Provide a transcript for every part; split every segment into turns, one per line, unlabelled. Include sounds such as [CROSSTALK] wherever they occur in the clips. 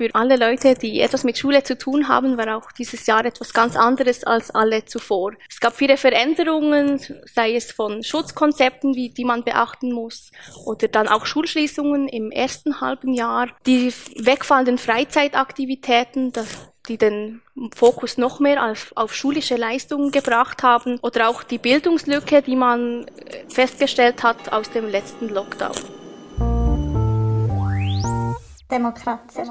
Für alle Leute, die etwas mit Schule zu tun haben, war auch dieses Jahr etwas ganz anderes als alle zuvor. Es gab viele Veränderungen, sei es von Schutzkonzepten, wie, die man beachten muss, oder dann auch Schulschließungen im ersten halben Jahr. Die wegfallenden Freizeitaktivitäten, das die den Fokus noch mehr auf, auf schulische Leistungen gebracht haben oder auch die Bildungslücke, die man festgestellt hat aus dem letzten Lockdown. Demokratie.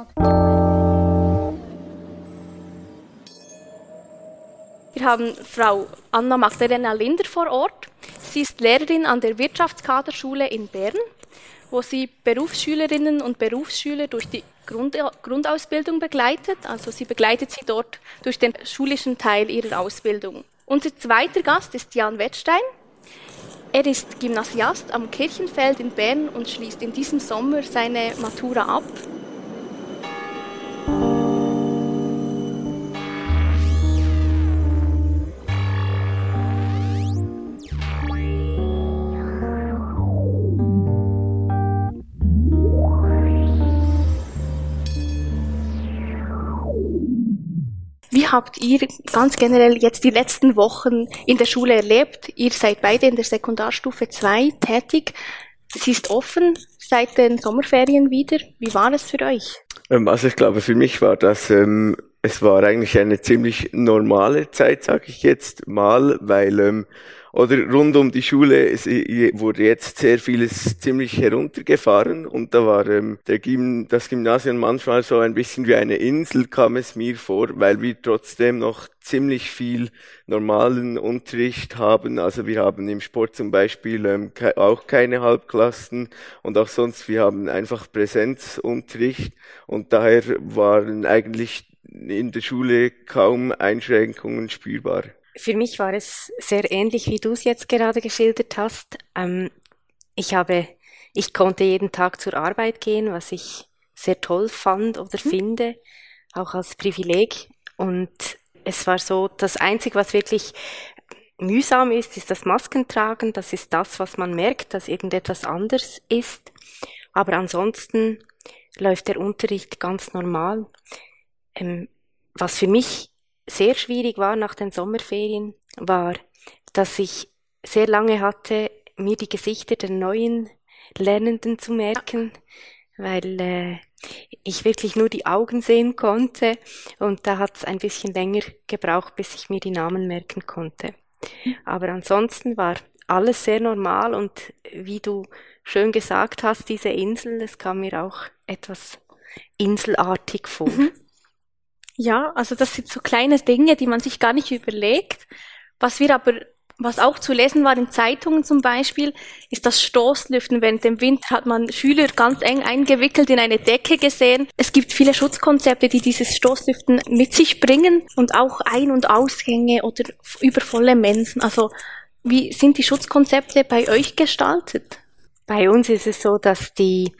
Wir haben Frau Anna Magdalena Linder vor Ort. Sie ist Lehrerin an der Wirtschaftskaderschule in Bern, wo sie Berufsschülerinnen und Berufsschüler durch die Grund Grundausbildung begleitet. Also sie begleitet sie dort durch den schulischen Teil ihrer Ausbildung. Unser zweiter Gast ist Jan Wettstein. Er ist Gymnasiast am Kirchenfeld in Bern und schließt in diesem Sommer seine Matura ab. Habt ihr ganz generell jetzt die letzten Wochen in der Schule erlebt? Ihr seid beide in der Sekundarstufe 2 tätig. Sie ist offen seit den Sommerferien wieder. Wie war es für euch?
Ähm, also ich glaube, für mich war das, ähm, es war eigentlich eine ziemlich normale Zeit, sage ich jetzt mal, weil ähm, oder rund um die Schule es wurde jetzt sehr vieles ziemlich heruntergefahren und da war ähm, der Gym, das Gymnasium manchmal so ein bisschen wie eine Insel, kam es mir vor, weil wir trotzdem noch ziemlich viel normalen Unterricht haben. Also wir haben im Sport zum Beispiel ähm, ke auch keine Halbklassen und auch sonst, wir haben einfach Präsenzunterricht und daher waren eigentlich in der Schule kaum Einschränkungen spürbar.
Für mich war es sehr ähnlich, wie du es jetzt gerade geschildert hast. Ähm, ich habe, ich konnte jeden Tag zur Arbeit gehen, was ich sehr toll fand oder mhm. finde, auch als Privileg. Und es war so, das Einzige, was wirklich mühsam ist, ist das Maskentragen. Das ist das, was man merkt, dass irgendetwas anders ist. Aber ansonsten läuft der Unterricht ganz normal. Ähm, was für mich sehr schwierig war nach den Sommerferien, war, dass ich sehr lange hatte, mir die Gesichter der neuen Lernenden zu merken, weil äh, ich wirklich nur die Augen sehen konnte und da hat es ein bisschen länger gebraucht, bis ich mir die Namen merken konnte. Aber ansonsten war alles sehr normal und wie du schön gesagt hast, diese Insel, das kam mir auch etwas inselartig vor. Mhm.
Ja, also das sind so kleine Dinge, die man sich gar nicht überlegt. Was wir aber, was auch zu lesen war in Zeitungen zum Beispiel, ist das Stoßlüften. Während dem Winter hat man Schüler ganz eng eingewickelt in eine Decke gesehen. Es gibt viele Schutzkonzepte, die dieses Stoßlüften mit sich bringen und auch Ein- und Ausgänge oder übervolle Mensen. Also wie sind die Schutzkonzepte bei euch gestaltet?
Bei uns ist es so, dass die,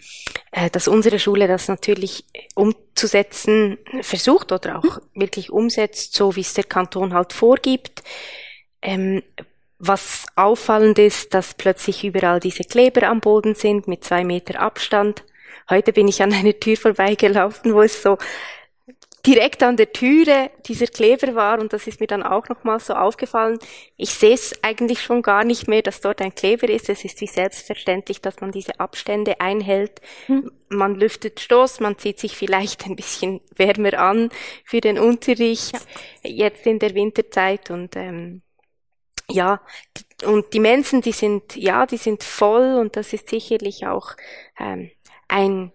äh, dass unsere Schule das natürlich umzusetzen versucht oder auch mhm. wirklich umsetzt, so wie es der Kanton halt vorgibt. Ähm, was auffallend ist, dass plötzlich überall diese Kleber am Boden sind mit zwei Meter Abstand. Heute bin ich an einer Tür vorbeigelaufen, wo es so direkt an der Türe dieser Kleber war und das ist mir dann auch nochmal so aufgefallen. Ich sehe es eigentlich schon gar nicht mehr, dass dort ein Kleber ist. Es ist wie selbstverständlich, dass man diese Abstände einhält. Hm. Man lüftet Stoß, man zieht sich vielleicht ein bisschen [LAUGHS] wärmer an für den Unterricht ja. jetzt in der Winterzeit und ähm, ja, und die Menschen, die sind, ja, die sind voll und das ist sicherlich auch ähm, ein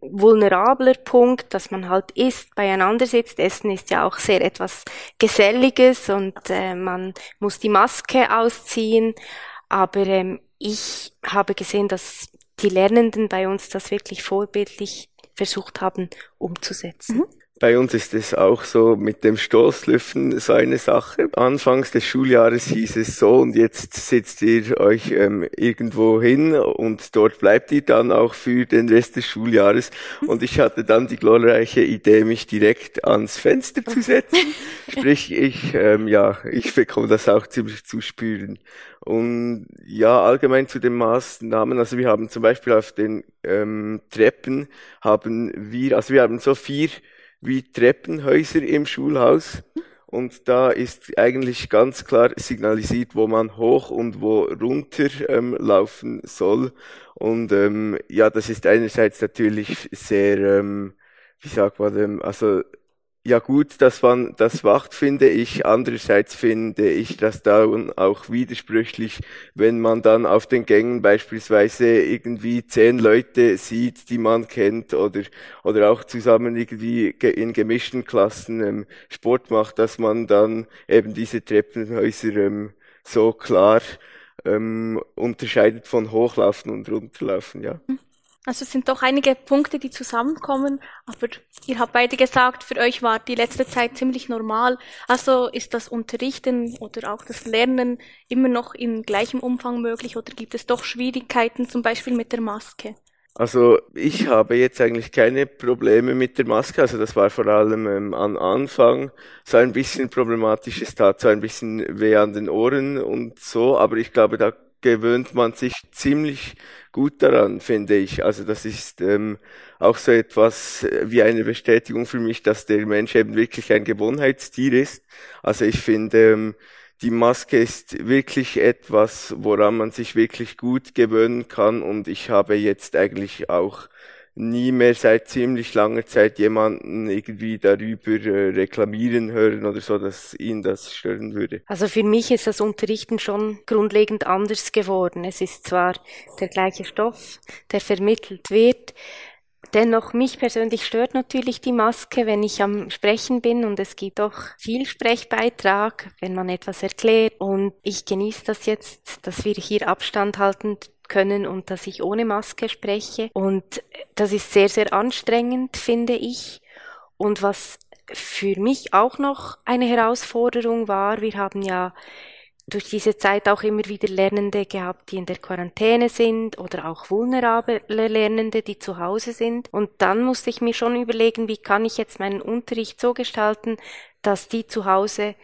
vulnerabler Punkt, dass man halt isst, beieinander sitzt. Essen ist ja auch sehr etwas Geselliges und äh, man muss die Maske ausziehen. Aber ähm, ich habe gesehen, dass die Lernenden bei uns das wirklich vorbildlich versucht haben umzusetzen. Mhm.
Bei uns ist es auch so mit dem Stoßlüften so eine Sache. Anfangs des Schuljahres hieß es so und jetzt sitzt ihr euch ähm, irgendwo hin und dort bleibt ihr dann auch für den Rest des Schuljahres. Und ich hatte dann die glorreiche Idee, mich direkt ans Fenster zu setzen. [LAUGHS] Sprich, ich, ähm, ja, ich bekomme das auch ziemlich zu spüren. Und ja, allgemein zu den Maßnahmen, also wir haben zum Beispiel auf den ähm, Treppen haben wir, also wir haben so vier wie Treppenhäuser im Schulhaus. Und da ist eigentlich ganz klar signalisiert, wo man hoch und wo runter ähm, laufen soll. Und ähm, ja, das ist einerseits natürlich sehr, ähm, wie sagt man, ähm, also ja gut, dass man das macht, finde ich. Andererseits finde ich das dann auch widersprüchlich, wenn man dann auf den Gängen beispielsweise irgendwie zehn Leute sieht, die man kennt oder, oder auch zusammen irgendwie in gemischten Klassen ähm, Sport macht, dass man dann eben diese Treppenhäuser ähm, so klar ähm, unterscheidet von Hochlaufen und Runterlaufen, ja. Mhm.
Also es sind doch einige Punkte, die zusammenkommen, aber ihr habt beide gesagt, für euch war die letzte Zeit ziemlich normal. Also ist das Unterrichten oder auch das Lernen immer noch in gleichem Umfang möglich oder gibt es doch Schwierigkeiten, zum Beispiel mit der Maske?
Also ich habe jetzt eigentlich keine Probleme mit der Maske. Also das war vor allem ähm, am Anfang so ein bisschen problematisch. Es tat so ein bisschen weh an den Ohren und so, aber ich glaube, da gewöhnt man sich ziemlich gut daran, finde ich. Also das ist ähm, auch so etwas äh, wie eine Bestätigung für mich, dass der Mensch eben wirklich ein Gewohnheitstier ist. Also ich finde, ähm, die Maske ist wirklich etwas, woran man sich wirklich gut gewöhnen kann und ich habe jetzt eigentlich auch nie mehr seit ziemlich langer Zeit jemanden irgendwie darüber äh, reklamieren hören oder so, dass ihn das stören würde.
Also für mich ist das Unterrichten schon grundlegend anders geworden. Es ist zwar der gleiche Stoff, der vermittelt wird, Dennoch, mich persönlich stört natürlich die Maske, wenn ich am Sprechen bin und es gibt doch viel Sprechbeitrag, wenn man etwas erklärt. Und ich genieße das jetzt, dass wir hier Abstand halten können und dass ich ohne Maske spreche. Und das ist sehr, sehr anstrengend, finde ich. Und was für mich auch noch eine Herausforderung war, wir haben ja durch diese Zeit auch immer wieder Lernende gehabt, die in der Quarantäne sind oder auch vulnerable Lernende, die zu Hause sind. Und dann musste ich mir schon überlegen, wie kann ich jetzt meinen Unterricht so gestalten, dass die zu Hause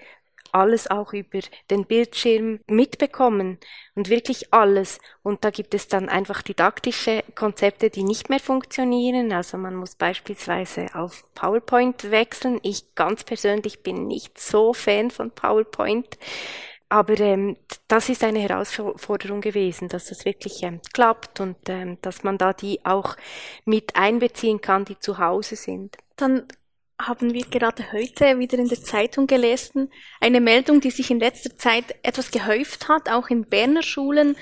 alles auch über den Bildschirm mitbekommen und wirklich alles. Und da gibt es dann einfach didaktische Konzepte, die nicht mehr funktionieren. Also man muss beispielsweise auf PowerPoint wechseln. Ich ganz persönlich bin nicht so Fan von PowerPoint. Aber ähm, das ist eine Herausforderung gewesen, dass das wirklich ähm, klappt und ähm, dass man da die auch mit einbeziehen kann, die zu Hause sind.
Dann haben wir gerade heute wieder in der Zeitung gelesen, eine Meldung, die sich in letzter Zeit etwas gehäuft hat, auch in Berner Schulen,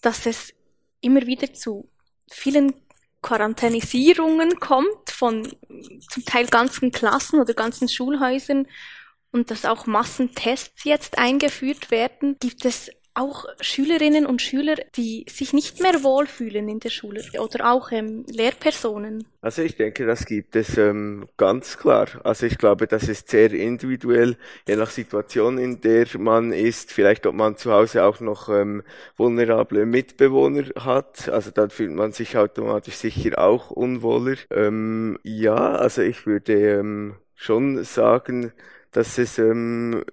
dass es immer wieder zu vielen Quarantänisierungen kommt von zum Teil ganzen Klassen oder ganzen Schulhäusern und dass auch Massentests jetzt eingeführt werden. Gibt es auch Schülerinnen und Schüler, die sich nicht mehr wohlfühlen in der Schule oder auch ähm, Lehrpersonen?
Also ich denke, das gibt es ähm, ganz klar. Also ich glaube, das ist sehr individuell, je nach Situation, in der man ist. Vielleicht, ob man zu Hause auch noch ähm, vulnerable Mitbewohner hat. Also dann fühlt man sich automatisch sicher auch unwohler. Ähm, ja, also ich würde ähm, schon sagen, dass es ähm,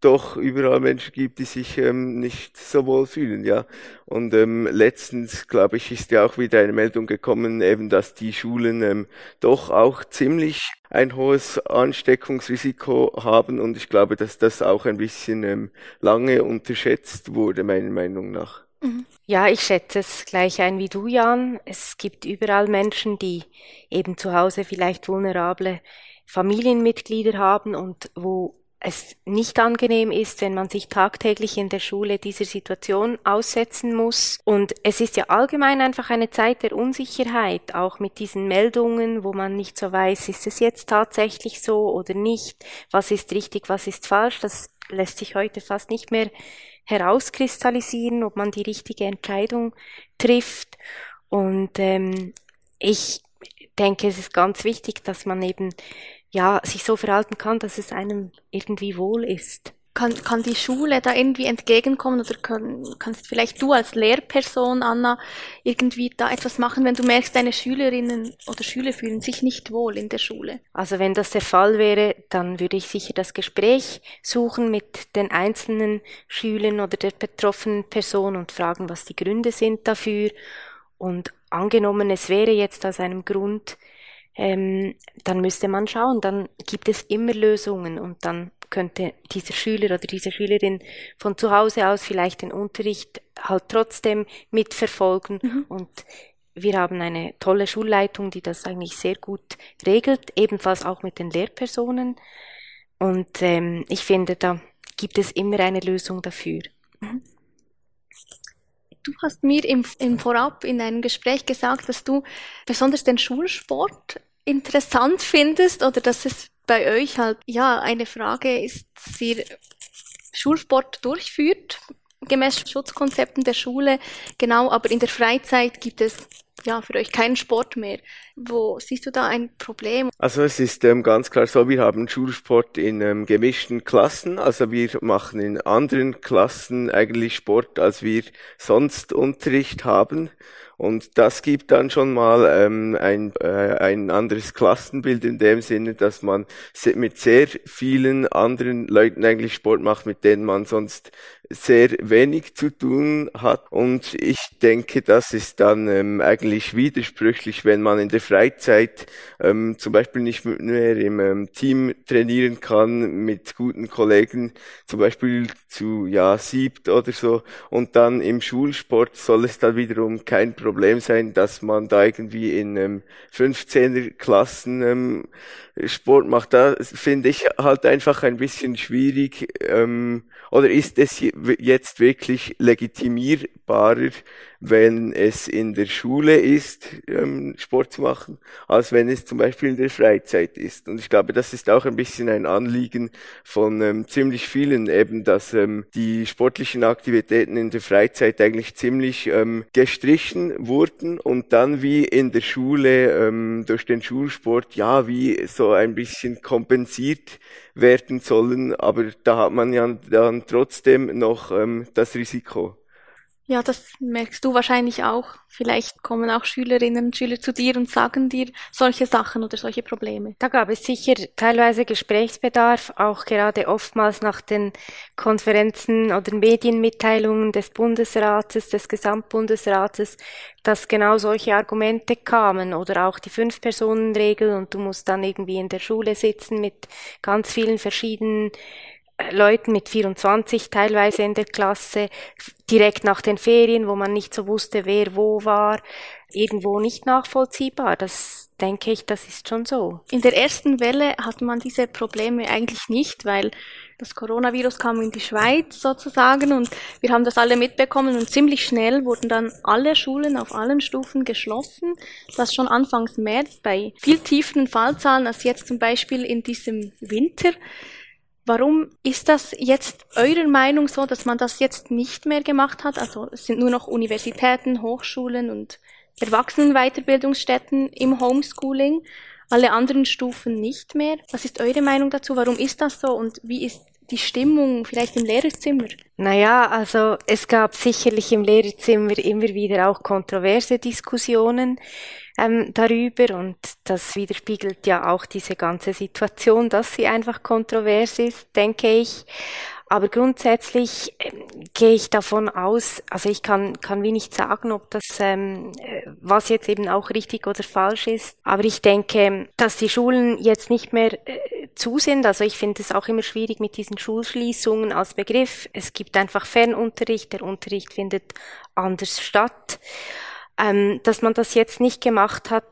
doch überall Menschen gibt, die sich ähm, nicht so wohl fühlen, ja. Und ähm, letztens, glaube ich, ist ja auch wieder eine Meldung gekommen, eben, dass die Schulen ähm, doch auch ziemlich ein hohes Ansteckungsrisiko haben und ich glaube, dass das auch ein bisschen ähm, lange unterschätzt wurde, meiner Meinung nach.
Mhm. Ja, ich schätze es gleich ein wie du, Jan. Es gibt überall Menschen, die eben zu Hause vielleicht vulnerable Familienmitglieder haben und wo es nicht angenehm ist, wenn man sich tagtäglich in der Schule dieser Situation aussetzen muss. Und es ist ja allgemein einfach eine Zeit der Unsicherheit, auch mit diesen Meldungen, wo man nicht so weiß, ist es jetzt tatsächlich so oder nicht, was ist richtig, was ist falsch. Das lässt sich heute fast nicht mehr herauskristallisieren, ob man die richtige Entscheidung trifft. Und ähm, ich denke, es ist ganz wichtig, dass man eben ja sich so verhalten kann, dass es einem irgendwie wohl ist.
Kann, kann die Schule da irgendwie entgegenkommen oder kann, kannst vielleicht du als Lehrperson, Anna, irgendwie da etwas machen, wenn du merkst, deine Schülerinnen oder Schüler fühlen sich nicht wohl in der Schule?
Also wenn das der Fall wäre, dann würde ich sicher das Gespräch suchen mit den einzelnen Schülern oder der betroffenen Person und fragen, was die Gründe sind dafür. Und angenommen, es wäre jetzt aus einem Grund, ähm, dann müsste man schauen, dann gibt es immer Lösungen und dann könnte dieser Schüler oder diese Schülerin von zu Hause aus vielleicht den Unterricht halt trotzdem mitverfolgen mhm. und wir haben eine tolle Schulleitung, die das eigentlich sehr gut regelt, ebenfalls auch mit den Lehrpersonen. Und ähm, ich finde, da gibt es immer eine Lösung dafür. Mhm.
Du hast mir im, im Vorab in einem Gespräch gesagt, dass du besonders den Schulsport interessant findest oder dass es bei euch halt, ja, eine Frage ist, dass ihr Schulsport durchführt, gemäß Schutzkonzepten der Schule, genau, aber in der Freizeit gibt es ja für euch keinen Sport mehr. Wo siehst du da ein Problem?
Also es ist ähm, ganz klar so, wir haben Schulsport in ähm, gemischten Klassen, also wir machen in anderen Klassen eigentlich Sport, als wir sonst Unterricht haben. Und das gibt dann schon mal ähm, ein, äh, ein anderes Klassenbild in dem Sinne, dass man mit sehr vielen anderen Leuten eigentlich Sport macht, mit denen man sonst sehr wenig zu tun hat. Und ich denke, das ist dann ähm, eigentlich widersprüchlich, wenn man in der Freizeit ähm, zum Beispiel nicht mehr im ähm, Team trainieren kann mit guten Kollegen, zum Beispiel zu ja siebt oder so. Und dann im Schulsport soll es dann wiederum kein Problem sein, dass man da irgendwie in ähm, 15er Klassen ähm, Sport macht. Da finde ich halt einfach ein bisschen schwierig. Ähm, oder ist es jetzt wirklich legitimierbarer, wenn es in der Schule ist, ähm, Sport zu machen, als wenn es zum Beispiel in der Freizeit ist. Und ich glaube, das ist auch ein bisschen ein Anliegen von ähm, ziemlich vielen, eben, dass ähm, die sportlichen Aktivitäten in der Freizeit eigentlich ziemlich ähm, gestrichen wurden und dann wie in der Schule ähm, durch den Schulsport ja wie so ein bisschen kompensiert werden sollen, aber da hat man ja dann trotzdem noch ähm, das Risiko.
Ja, das merkst du wahrscheinlich auch. Vielleicht kommen auch Schülerinnen und Schüler zu dir und sagen dir solche Sachen oder solche Probleme.
Da gab es sicher teilweise Gesprächsbedarf, auch gerade oftmals nach den Konferenzen oder Medienmitteilungen des Bundesrates, des Gesamtbundesrates, dass genau solche Argumente kamen oder auch die Fünf-Personen-Regel und du musst dann irgendwie in der Schule sitzen mit ganz vielen verschiedenen Leuten mit 24 teilweise in der Klasse, direkt nach den Ferien, wo man nicht so wusste, wer wo war, irgendwo nicht nachvollziehbar. Das denke ich, das ist schon so.
In der ersten Welle hatte man diese Probleme eigentlich nicht, weil das Coronavirus kam in die Schweiz sozusagen und wir haben das alle mitbekommen und ziemlich schnell wurden dann alle Schulen auf allen Stufen geschlossen. Das schon Anfangs März bei viel tieferen Fallzahlen als jetzt zum Beispiel in diesem Winter. Warum ist das jetzt eurer Meinung so, dass man das jetzt nicht mehr gemacht hat? Also es sind nur noch Universitäten, Hochschulen und Erwachsenenweiterbildungsstätten im Homeschooling, alle anderen Stufen nicht mehr. Was ist eure Meinung dazu? Warum ist das so und wie ist die Stimmung vielleicht im Lehrerzimmer?
Naja, also es gab sicherlich im Lehrerzimmer immer wieder auch kontroverse Diskussionen ähm, darüber und das widerspiegelt ja auch diese ganze Situation, dass sie einfach kontrovers ist, denke ich. Aber grundsätzlich ähm, gehe ich davon aus, also ich kann, kann wie nicht sagen, ob das, ähm, äh, was jetzt eben auch richtig oder falsch ist. Aber ich denke, dass die Schulen jetzt nicht mehr äh, zu sind. Also ich finde es auch immer schwierig mit diesen Schulschließungen als Begriff. Es gibt einfach Fernunterricht, der Unterricht findet anders statt. Ähm, dass man das jetzt nicht gemacht hat,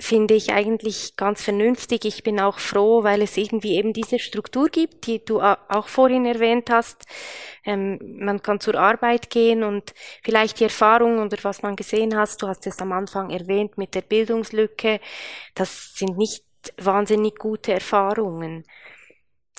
finde ich eigentlich ganz vernünftig. Ich bin auch froh, weil es irgendwie eben diese Struktur gibt, die du auch vorhin erwähnt hast. Ähm, man kann zur Arbeit gehen und vielleicht die Erfahrung oder was man gesehen hast, du hast es am Anfang erwähnt mit der Bildungslücke, das sind nicht wahnsinnig gute Erfahrungen.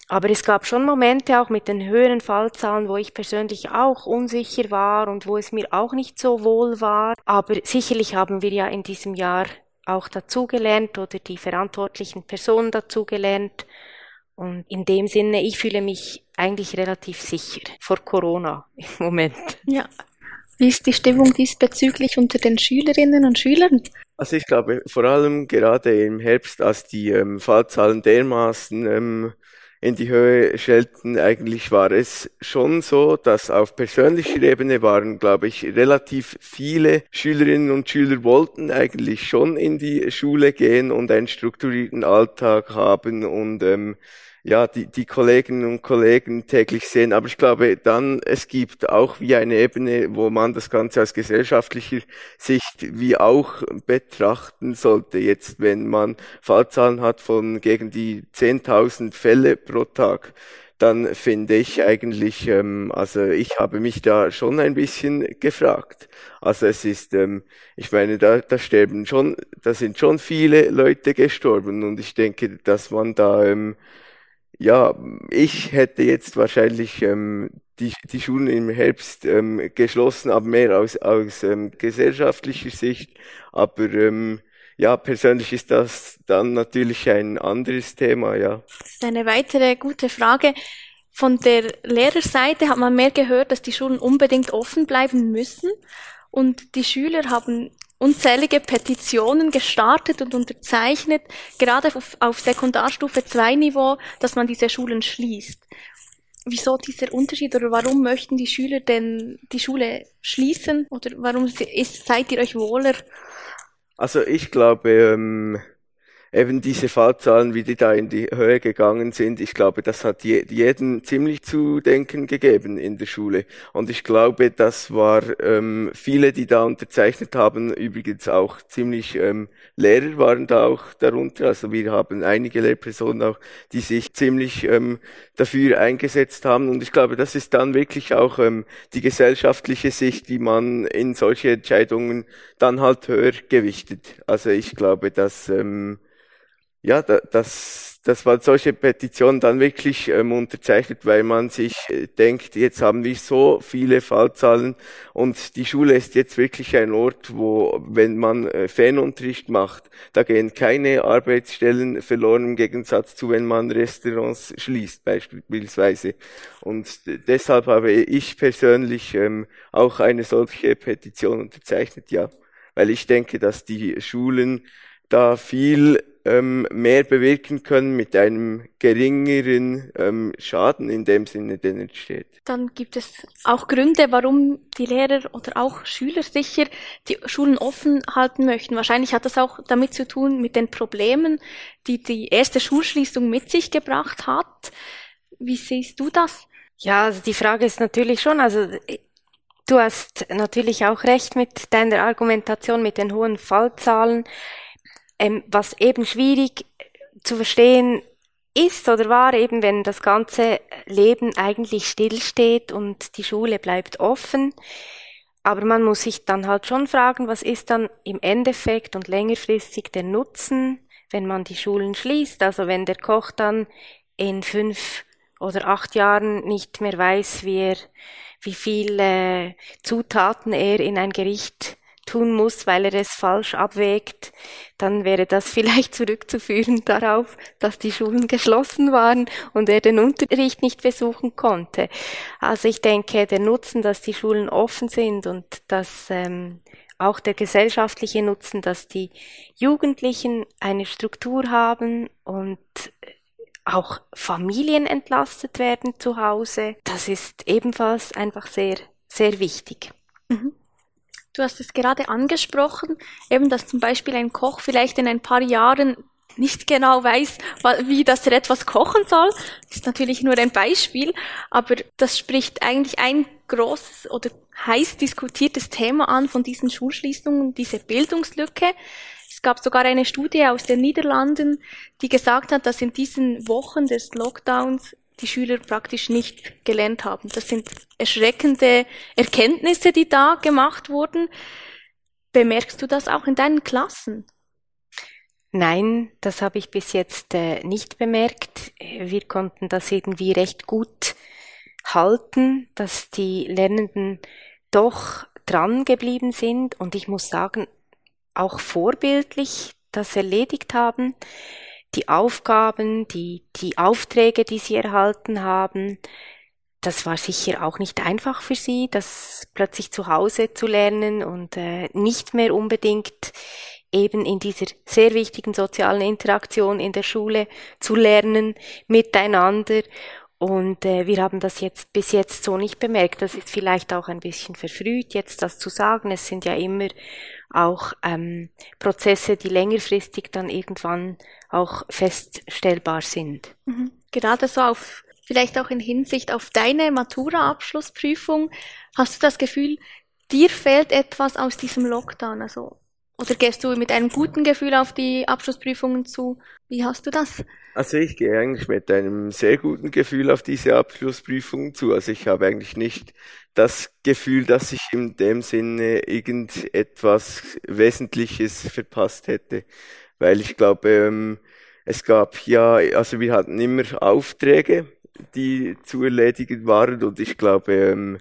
Aber es gab schon Momente auch mit den höheren Fallzahlen, wo ich persönlich auch unsicher war und wo es mir auch nicht so wohl war. Aber sicherlich haben wir ja in diesem Jahr auch dazugelernt oder die verantwortlichen Personen dazugelernt. Und in dem Sinne, ich fühle mich eigentlich relativ sicher vor Corona im Moment.
Ja. Wie ist die Stimmung diesbezüglich unter den Schülerinnen und Schülern?
Also ich glaube, vor allem gerade im Herbst, als die ähm, Fallzahlen dermaßen ähm, in die Höhe schelten, eigentlich war es schon so, dass auf persönlicher Ebene waren, glaube ich, relativ viele Schülerinnen und Schüler wollten eigentlich schon in die Schule gehen und einen strukturierten Alltag haben und ähm, ja, die, die Kolleginnen und Kollegen täglich sehen. Aber ich glaube dann, es gibt auch wie eine Ebene, wo man das Ganze aus gesellschaftlicher Sicht wie auch betrachten sollte. Jetzt, wenn man Fallzahlen hat von gegen die 10.000 Fälle pro Tag, dann finde ich eigentlich, ähm, also ich habe mich da schon ein bisschen gefragt. Also es ist, ähm, ich meine, da, da sterben schon, da sind schon viele Leute gestorben und ich denke, dass man da ähm, ja, ich hätte jetzt wahrscheinlich ähm, die, die Schulen im Herbst ähm, geschlossen, aber mehr aus, aus ähm, gesellschaftlicher Sicht. Aber ähm, ja, persönlich ist das dann natürlich ein anderes Thema, ja.
Das ist eine weitere gute Frage. Von der Lehrerseite hat man mehr gehört, dass die Schulen unbedingt offen bleiben müssen. Und die Schüler haben unzählige Petitionen gestartet und unterzeichnet, gerade auf, auf Sekundarstufe 2 Niveau, dass man diese Schulen schließt. Wieso dieser Unterschied oder warum möchten die Schüler denn die Schule schließen oder warum ist, seid ihr euch wohler?
Also ich glaube, ähm, eben diese Fallzahlen, wie die da in die Höhe gegangen sind, ich glaube, das hat je, jeden ziemlich zu denken gegeben in der Schule. Und ich glaube, das war ähm, viele, die da unterzeichnet haben, übrigens auch ziemlich ähm, Lehrer waren da auch darunter. Also wir haben einige Lehrpersonen auch, die sich ziemlich ähm, dafür eingesetzt haben. Und ich glaube, das ist dann wirklich auch ähm, die gesellschaftliche Sicht, die man in solche Entscheidungen dann halt höher gewichtet. Also ich glaube, dass ähm, ja, da, das, das war solche Petitionen dann wirklich ähm, unterzeichnet, weil man sich äh, denkt, jetzt haben wir so viele Fallzahlen und die Schule ist jetzt wirklich ein Ort, wo, wenn man äh, Fernunterricht macht, da gehen keine Arbeitsstellen verloren im Gegensatz zu, wenn man Restaurants schließt beispielsweise. Und deshalb habe ich persönlich ähm, auch eine solche Petition unterzeichnet, ja, weil ich denke, dass die Schulen da viel ähm, mehr bewirken können mit einem geringeren ähm, Schaden in dem Sinne, den entsteht.
Dann gibt es auch Gründe, warum die Lehrer oder auch Schüler sicher die Schulen offen halten möchten. Wahrscheinlich hat das auch damit zu tun mit den Problemen, die die erste Schulschließung mit sich gebracht hat. Wie siehst du das?
Ja, also die Frage ist natürlich schon, also Du hast natürlich auch recht mit deiner Argumentation mit den hohen Fallzahlen. Ähm, was eben schwierig zu verstehen ist oder war eben, wenn das ganze Leben eigentlich stillsteht und die Schule bleibt offen. Aber man muss sich dann halt schon fragen, was ist dann im Endeffekt und längerfristig der Nutzen, wenn man die Schulen schließt? Also wenn der Koch dann in fünf oder acht Jahren nicht mehr weiß, wie er, wie viele Zutaten er in ein Gericht tun muss, weil er es falsch abwägt, dann wäre das [LAUGHS] vielleicht zurückzuführen darauf, dass die Schulen geschlossen waren und er den Unterricht nicht besuchen konnte. Also ich denke, der Nutzen, dass die Schulen offen sind und dass ähm, auch der gesellschaftliche Nutzen, dass die Jugendlichen eine Struktur haben und auch Familien entlastet werden zu Hause, das ist ebenfalls einfach sehr, sehr wichtig. Mhm.
Du hast es gerade angesprochen, eben, dass zum Beispiel ein Koch vielleicht in ein paar Jahren nicht genau weiß, wie das er etwas kochen soll. Das ist natürlich nur ein Beispiel, aber das spricht eigentlich ein großes oder heiß diskutiertes Thema an von diesen Schulschließungen, diese Bildungslücke. Es gab sogar eine Studie aus den Niederlanden, die gesagt hat, dass in diesen Wochen des Lockdowns die Schüler praktisch nicht gelernt haben. Das sind erschreckende Erkenntnisse, die da gemacht wurden. Bemerkst du das auch in deinen Klassen?
Nein, das habe ich bis jetzt äh, nicht bemerkt. Wir konnten das irgendwie recht gut halten, dass die Lernenden doch dran geblieben sind. Und ich muss sagen, auch vorbildlich das erledigt haben. Die Aufgaben, die, die Aufträge, die sie erhalten haben, das war sicher auch nicht einfach für sie, das plötzlich zu Hause zu lernen und äh, nicht mehr unbedingt eben in dieser sehr wichtigen sozialen Interaktion in der Schule zu lernen miteinander. Und äh, wir haben das jetzt bis jetzt so nicht bemerkt. Das ist vielleicht auch ein bisschen verfrüht, jetzt das zu sagen. Es sind ja immer auch ähm, Prozesse, die längerfristig dann irgendwann auch feststellbar sind.
Mhm. Gerade so auf, vielleicht auch in Hinsicht auf deine Matura-Abschlussprüfung, hast du das Gefühl, dir fehlt etwas aus diesem Lockdown? Also oder gehst du mit einem guten Gefühl auf die Abschlussprüfungen zu? Wie hast du das?
Also ich gehe eigentlich mit einem sehr guten Gefühl auf diese Abschlussprüfungen zu. Also ich habe eigentlich nicht das Gefühl, dass ich in dem Sinne irgendetwas Wesentliches verpasst hätte. Weil ich glaube, ähm, es gab ja, also wir hatten immer Aufträge, die zu erledigen waren und ich glaube, ähm,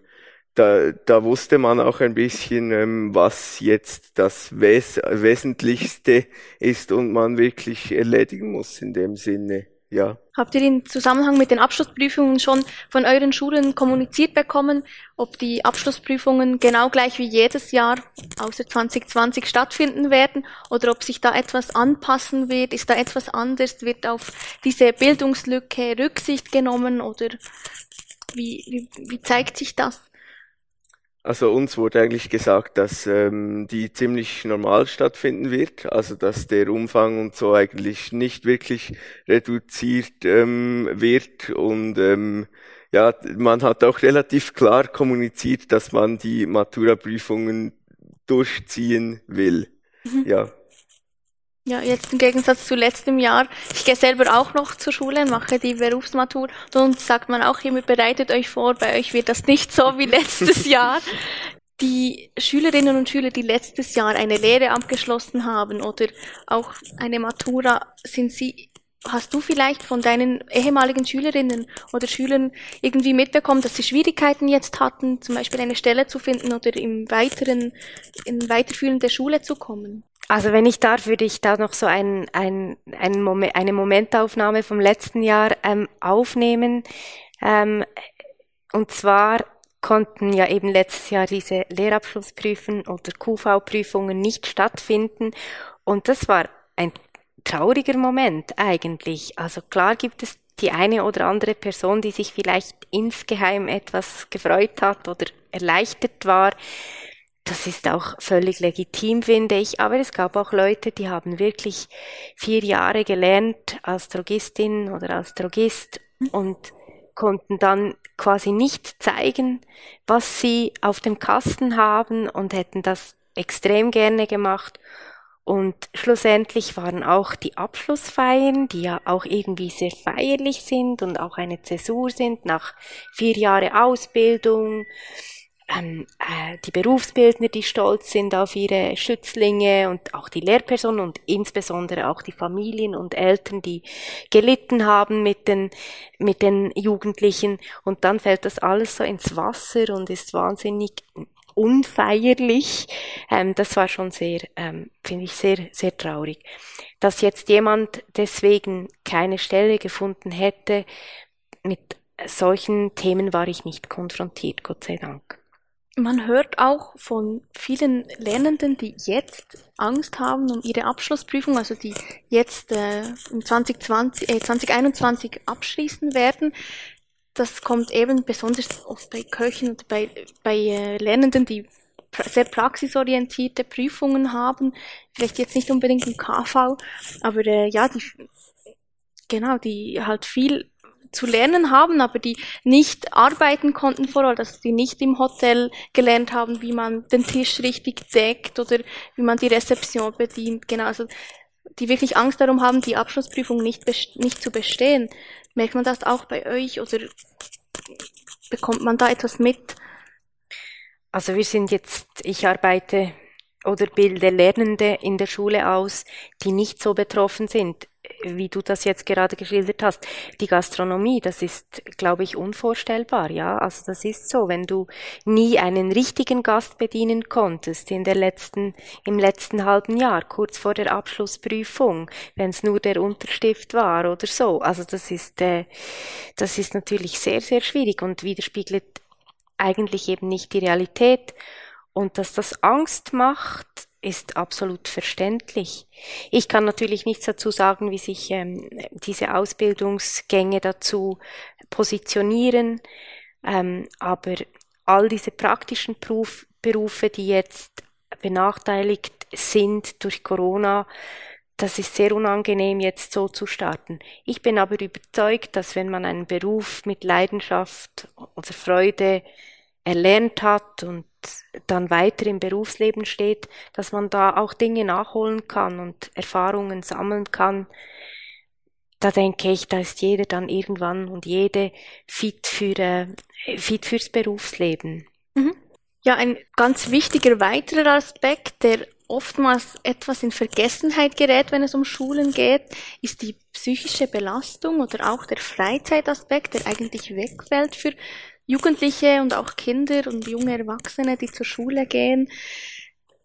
da, da wusste man auch ein bisschen, ähm, was jetzt das Wes Wesentlichste ist und man wirklich erledigen muss in dem Sinne. Ja.
Habt ihr im Zusammenhang mit den Abschlussprüfungen schon von euren Schulen kommuniziert bekommen, ob die Abschlussprüfungen genau gleich wie jedes Jahr außer 2020 stattfinden werden oder ob sich da etwas anpassen wird? Ist da etwas anders? Wird auf diese Bildungslücke Rücksicht genommen oder wie, wie, wie zeigt sich das?
Also uns wurde eigentlich gesagt, dass ähm, die ziemlich normal stattfinden wird, also dass der Umfang und so eigentlich nicht wirklich reduziert ähm, wird und ähm, ja, man hat auch relativ klar kommuniziert, dass man die Matura-Prüfungen durchziehen will. Mhm. Ja.
Ja, jetzt im Gegensatz zu letztem Jahr. Ich gehe selber auch noch zur Schule, mache die Berufsmatur. Und sagt man auch immer, bereitet euch vor, bei euch wird das nicht so wie letztes [LAUGHS] Jahr. Die Schülerinnen und Schüler, die letztes Jahr eine Lehre abgeschlossen haben oder auch eine Matura, sind sie Hast du vielleicht von deinen ehemaligen Schülerinnen oder Schülern irgendwie mitbekommen, dass sie Schwierigkeiten jetzt hatten, zum Beispiel eine Stelle zu finden oder im weiteren, in Weiterführen der Schule zu kommen?
Also wenn ich darf, würde ich da noch so ein, ein, ein Moment, eine Momentaufnahme vom letzten Jahr ähm, aufnehmen. Ähm, und zwar konnten ja eben letztes Jahr diese Lehrabschlussprüfen oder QV-Prüfungen nicht stattfinden. Und das war ein trauriger Moment eigentlich. Also klar gibt es die eine oder andere Person, die sich vielleicht insgeheim etwas gefreut hat oder erleichtert war. Das ist auch völlig legitim, finde ich. Aber es gab auch Leute, die haben wirklich vier Jahre gelernt als Drogistin oder als Drogist und konnten dann quasi nicht zeigen, was sie auf dem Kasten haben und hätten das extrem gerne gemacht. Und schlussendlich waren auch die Abschlussfeiern, die ja auch irgendwie sehr feierlich sind und auch eine Zäsur sind nach vier Jahre Ausbildung, ähm, äh, die Berufsbildner, die stolz sind auf ihre Schützlinge und auch die Lehrpersonen und insbesondere auch die Familien und Eltern, die gelitten haben mit den, mit den Jugendlichen. Und dann fällt das alles so ins Wasser und ist wahnsinnig unfeierlich. Ähm, das war schon sehr, ähm, finde ich, sehr, sehr traurig. Dass jetzt jemand deswegen keine Stelle gefunden hätte, mit solchen Themen war ich nicht konfrontiert, Gott sei Dank.
Man hört auch von vielen Lernenden, die jetzt Angst haben um ihre Abschlussprüfung, also die jetzt äh, im 2020, äh, 2021 abschließen werden. Das kommt eben besonders oft bei Köchen und bei, bei äh, Lernenden, die sehr praxisorientierte Prüfungen haben, vielleicht jetzt nicht unbedingt im KV, aber äh, ja, die genau, die halt viel zu lernen haben, aber die nicht arbeiten konnten vor Ort, also die nicht im Hotel gelernt haben, wie man den Tisch richtig deckt oder wie man die Rezeption bedient, genau, also die wirklich Angst darum haben, die Abschlussprüfung nicht, nicht zu bestehen. Merkt man das auch bei euch oder bekommt man da etwas mit?
Also wir sind jetzt, ich arbeite oder bilde Lernende in der Schule aus, die nicht so betroffen sind. Wie du das jetzt gerade geschildert hast, die Gastronomie, das ist, glaube ich, unvorstellbar, ja. Also das ist so, wenn du nie einen richtigen Gast bedienen konntest in der letzten, im letzten halben Jahr, kurz vor der Abschlussprüfung, wenn es nur der Unterstift war oder so. Also das ist, äh, das ist natürlich sehr, sehr schwierig und widerspiegelt eigentlich eben nicht die Realität. Und dass das Angst macht, ist absolut verständlich. Ich kann natürlich nichts dazu sagen, wie sich ähm, diese Ausbildungsgänge dazu positionieren, ähm, aber all diese praktischen Beruf, Berufe, die jetzt benachteiligt sind durch Corona, das ist sehr unangenehm, jetzt so zu starten. Ich bin aber überzeugt, dass wenn man einen Beruf mit Leidenschaft oder Freude erlernt hat und dann weiter im Berufsleben steht, dass man da auch Dinge nachholen kann und Erfahrungen sammeln kann. Da denke ich, da ist jeder dann irgendwann und jede fit für äh, fit fürs Berufsleben.
Mhm. Ja, ein ganz wichtiger weiterer Aspekt, der oftmals etwas in Vergessenheit gerät, wenn es um Schulen geht, ist die psychische Belastung oder auch der Freizeitaspekt, der eigentlich wegfällt für Jugendliche und auch Kinder und junge Erwachsene, die zur Schule gehen.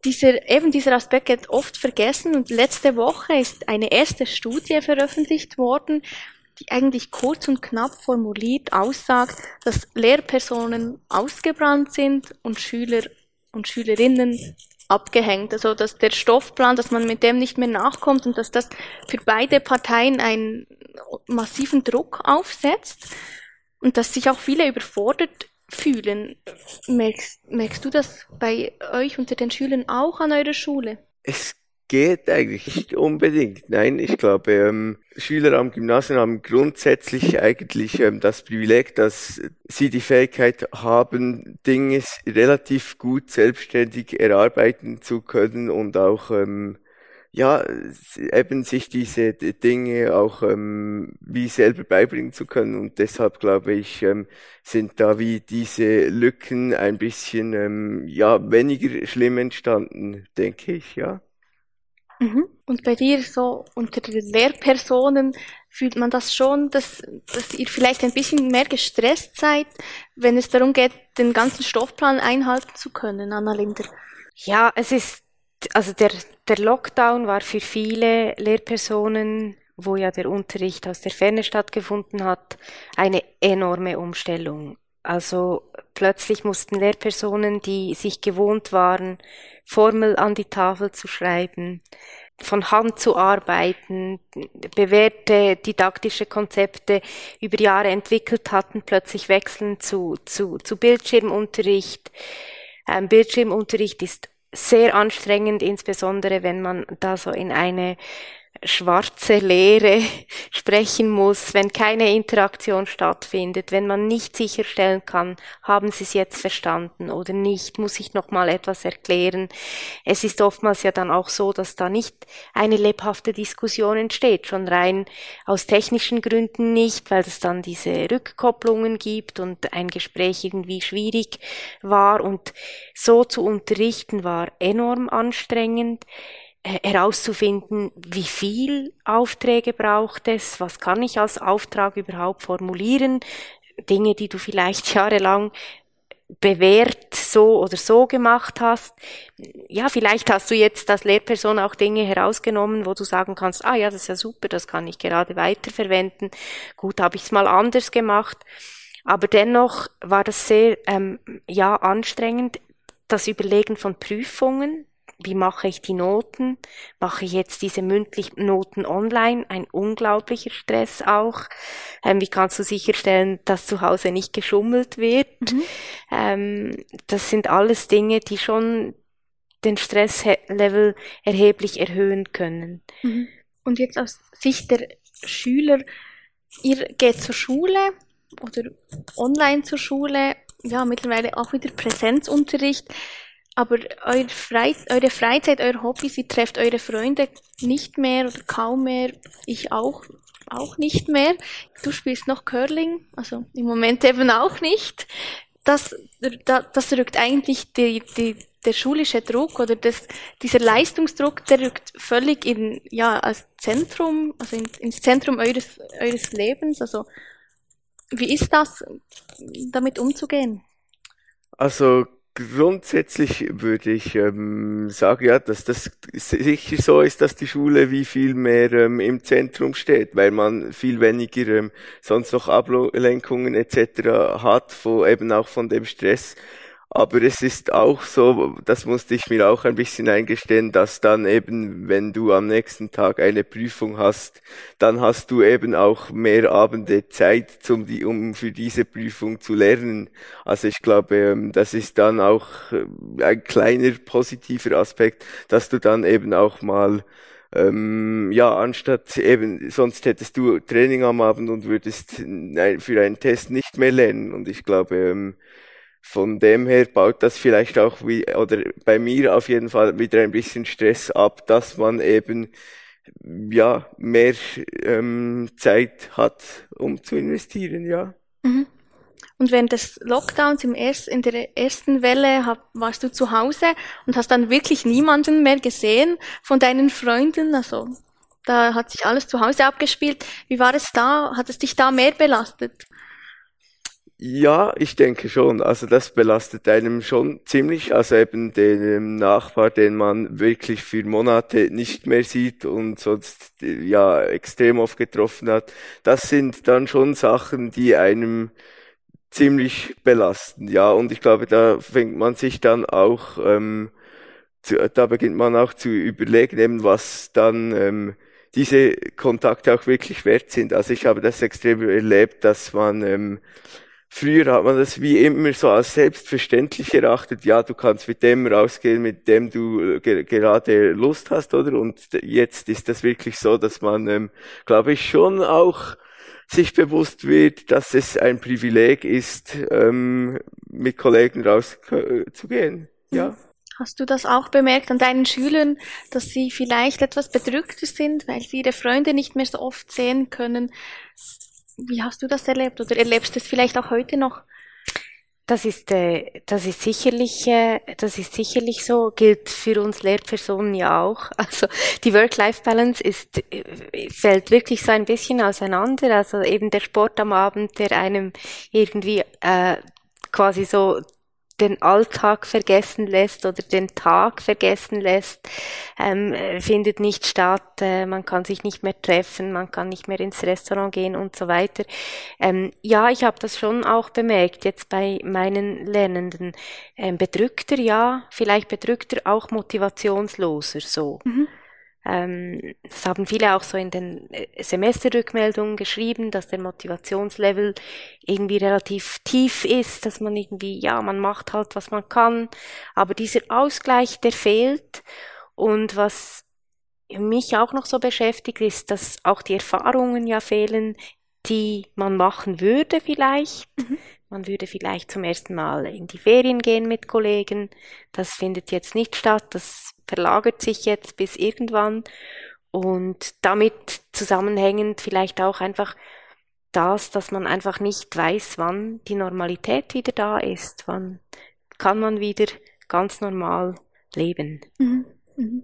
Dieser, eben dieser Aspekt wird oft vergessen und letzte Woche ist eine erste Studie veröffentlicht worden, die eigentlich kurz und knapp formuliert aussagt, dass Lehrpersonen ausgebrannt sind und Schüler und Schülerinnen abgehängt. Also dass der Stoffplan, dass man mit dem nicht mehr nachkommt und dass das für beide Parteien einen massiven Druck aufsetzt. Und dass sich auch viele überfordert fühlen. Merkst, merkst du das bei euch unter den Schülern auch an eurer Schule?
Es geht eigentlich nicht unbedingt. Nein, ich glaube, ähm, Schüler am Gymnasium haben grundsätzlich eigentlich ähm, das Privileg, dass sie die Fähigkeit haben, Dinge relativ gut selbstständig erarbeiten zu können und auch ähm, ja, eben sich diese Dinge auch ähm, wie selber beibringen zu können. Und deshalb glaube ich, ähm, sind da wie diese Lücken ein bisschen ähm, ja weniger schlimm entstanden, denke ich, ja.
Mhm. Und bei dir so unter den Lehrpersonen fühlt man das schon, dass, dass ihr vielleicht ein bisschen mehr gestresst seid, wenn es darum geht, den ganzen Stoffplan einhalten zu können, Anna Linder?
Ja, es ist also der, der Lockdown war für viele Lehrpersonen, wo ja der Unterricht aus der Ferne stattgefunden hat, eine enorme Umstellung. Also plötzlich mussten Lehrpersonen, die sich gewohnt waren, Formel an die Tafel zu schreiben, von Hand zu arbeiten, bewährte didaktische Konzepte über Jahre entwickelt hatten, plötzlich wechseln zu, zu, zu Bildschirmunterricht. Ähm, Bildschirmunterricht ist sehr anstrengend, insbesondere wenn man da so in eine schwarze Leere [LAUGHS] sprechen muss, wenn keine Interaktion stattfindet, wenn man nicht sicherstellen kann, haben Sie es jetzt verstanden oder nicht, muss ich noch mal etwas erklären. Es ist oftmals ja dann auch so, dass da nicht eine lebhafte Diskussion entsteht, schon rein aus technischen Gründen nicht, weil es dann diese Rückkopplungen gibt und ein Gespräch irgendwie schwierig war und so zu unterrichten war enorm anstrengend. Äh, herauszufinden, wie viel Aufträge braucht es, was kann ich als Auftrag überhaupt formulieren, Dinge, die du vielleicht [LAUGHS] jahrelang bewährt so oder so gemacht hast. Ja, vielleicht hast du jetzt als Lehrperson auch Dinge herausgenommen, wo du sagen kannst, ah ja, das ist ja super, das kann ich gerade weiterverwenden. Gut, habe ich es mal anders gemacht. Aber dennoch war das sehr ähm, ja anstrengend, das Überlegen von Prüfungen, wie mache ich die Noten? Mache ich jetzt diese mündlichen Noten online? Ein unglaublicher Stress auch. Ähm, wie kannst du sicherstellen, dass zu Hause nicht geschummelt wird? Mhm. Ähm, das sind alles Dinge, die schon den Stresslevel erheblich erhöhen können.
Mhm. Und jetzt aus Sicht der Schüler, ihr geht zur Schule oder online zur Schule, ja, mittlerweile auch wieder Präsenzunterricht aber eure, Frei eure Freizeit, euer Hobby, sie trefft eure Freunde nicht mehr oder kaum mehr. Ich auch, auch nicht mehr. Du spielst noch Curling, also im Moment eben auch nicht. Das, das rückt eigentlich die, die, der schulische Druck oder das, dieser Leistungsdruck, der rückt völlig in, ja, als Zentrum, also in, ins Zentrum eures, eures Lebens. Also, wie ist das, damit umzugehen?
Also, Grundsätzlich würde ich ähm, sagen, ja, dass das sicher so ist, dass die Schule wie viel mehr ähm, im Zentrum steht, weil man viel weniger ähm, sonst noch Ablenkungen etc. hat, von, eben auch von dem Stress. Aber es ist auch so, das musste ich mir auch ein bisschen eingestehen, dass dann eben, wenn du am nächsten Tag eine Prüfung hast, dann hast du eben auch mehr Abende Zeit, um, die, um für diese Prüfung zu lernen. Also ich glaube, ähm, das ist dann auch äh, ein kleiner positiver Aspekt, dass du dann eben auch mal ähm, ja, anstatt eben, sonst hättest du Training am Abend und würdest für einen Test nicht mehr lernen. Und ich glaube, ähm, von dem her baut das vielleicht auch wie, oder bei mir auf jeden Fall wieder ein bisschen Stress ab, dass man eben ja mehr ähm, Zeit hat, um zu investieren, ja.
Mhm. Und während des Lockdowns im erst, in der ersten Welle hab, warst du zu Hause und hast dann wirklich niemanden mehr gesehen von deinen Freunden. Also da hat sich alles zu Hause abgespielt. Wie war es da? Hat es dich da mehr belastet?
Ja, ich denke schon. Also das belastet einem schon ziemlich. Also eben den Nachbar, den man wirklich für Monate nicht mehr sieht und sonst ja extrem oft getroffen hat. Das sind dann schon Sachen, die einem ziemlich belasten. Ja, und ich glaube, da fängt man sich dann auch, ähm, zu, da beginnt man auch zu überlegen, eben was dann ähm, diese Kontakte auch wirklich wert sind. Also ich habe das extrem erlebt, dass man ähm, Früher hat man das wie immer so als selbstverständlich erachtet, ja, du kannst mit dem rausgehen, mit dem du äh, ge gerade Lust hast, oder? Und jetzt ist das wirklich so, dass man, ähm, glaube ich, schon auch sich bewusst wird, dass es ein Privileg ist, ähm, mit Kollegen rauszugehen. Ja. Mhm.
Hast du das auch bemerkt an deinen Schülern, dass sie vielleicht etwas bedrückter sind, weil sie ihre Freunde nicht mehr so oft sehen können? Wie hast du das erlebt oder erlebst du es vielleicht auch heute noch?
Das ist, äh, das ist sicherlich, äh, das ist sicherlich so, gilt für uns Lehrpersonen ja auch. [LAUGHS] Also die Work-Life-Balance ist, äh, fällt wirklich so ein bisschen auseinander. Also eben der Sport am Abend, der einem irgendwie äh, quasi so den Alltag vergessen lässt oder den Tag vergessen lässt, ähm, findet nicht statt, äh, man kann sich nicht mehr treffen, man kann nicht mehr ins Restaurant gehen und so weiter. Ähm, ja, ich habe das schon auch bemerkt, jetzt bei meinen Lernenden. Ähm, bedrückter, ja, vielleicht bedrückter, auch motivationsloser so. Mhm. Ähm, das haben viele auch so in den äh, Semesterrückmeldungen geschrieben, dass der Motivationslevel irgendwie relativ tief ist, dass man irgendwie, ja, man macht halt, was man kann, aber dieser Ausgleich, der fehlt. Und was mich auch noch so beschäftigt, ist, dass auch die Erfahrungen ja fehlen, die man machen würde vielleicht. Mhm. Man würde vielleicht zum ersten Mal in die Ferien gehen mit Kollegen. Das findet jetzt nicht statt. Das verlagert sich jetzt bis irgendwann. Und damit zusammenhängend vielleicht auch einfach das, dass man einfach nicht weiß, wann die Normalität wieder da ist. Wann kann man wieder ganz normal leben. Mhm. Mhm.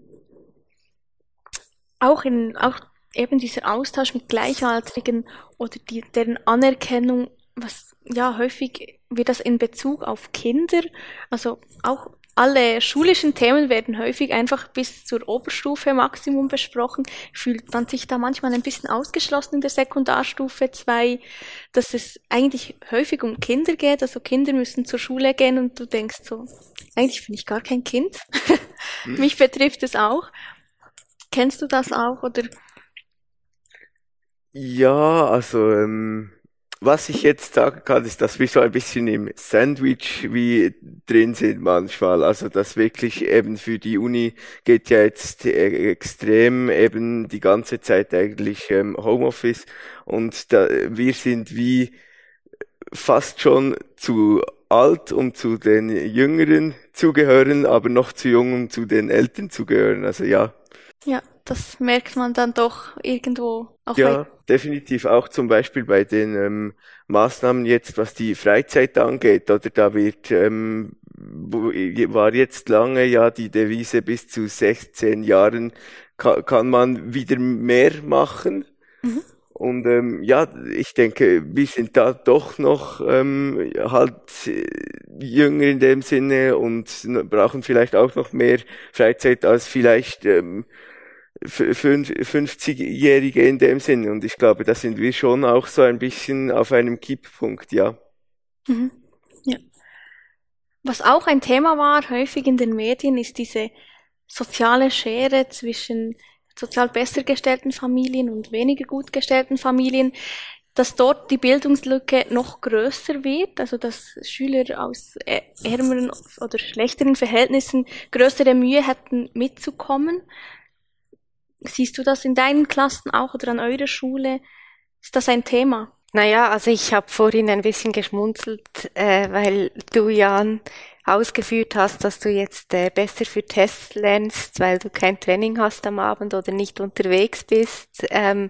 Auch in, auch eben dieser Austausch mit Gleichaltrigen oder die, deren Anerkennung was ja häufig wird das in Bezug auf Kinder, also auch alle schulischen Themen werden häufig einfach bis zur Oberstufe Maximum besprochen. Fühlt man sich da manchmal ein bisschen ausgeschlossen in der Sekundarstufe 2, dass es eigentlich häufig um Kinder geht. Also Kinder müssen zur Schule gehen und du denkst so, eigentlich bin ich gar kein Kind. Hm. [LAUGHS] Mich betrifft es auch. Kennst du das auch oder?
Ja, also ähm, was ich jetzt sagen kann, ist, dass wir so ein bisschen im Sandwich wie drin sind manchmal. Also dass wirklich eben für die Uni geht ja jetzt äh, extrem eben die ganze Zeit eigentlich ähm, Homeoffice und da, wir sind wie fast schon zu alt, um zu den Jüngeren zu gehören, aber noch zu jung, um zu den Älteren zu gehören. Also ja.
Ja, das merkt man dann doch irgendwo
auch. Ja, definitiv auch zum Beispiel bei den ähm, Maßnahmen jetzt, was die Freizeit angeht, oder da wird ähm, war jetzt lange ja die Devise bis zu 16 Jahren kann, kann man wieder mehr machen. Mhm. Und ähm, ja, ich denke, wir sind da doch noch ähm, halt jünger in dem Sinne und brauchen vielleicht auch noch mehr Freizeit als vielleicht ähm, 50-Jährige in dem Sinne. Und ich glaube, da sind wir schon auch so ein bisschen auf einem Kipppunkt, ja. Mhm.
Ja. Was auch ein Thema war, häufig in den Medien, ist diese soziale Schere zwischen sozial besser gestellten Familien und weniger gut gestellten Familien, dass dort die Bildungslücke noch größer wird, also dass Schüler aus ärmeren oder schlechteren Verhältnissen größere Mühe hätten mitzukommen. Siehst du das in deinen Klassen auch oder an eurer Schule? Ist das ein Thema?
Naja, also ich habe vorhin ein bisschen geschmunzelt, äh, weil du, Jan, ausgeführt hast, dass du jetzt äh, besser für Tests lernst, weil du kein Training hast am Abend oder nicht unterwegs bist. Ähm,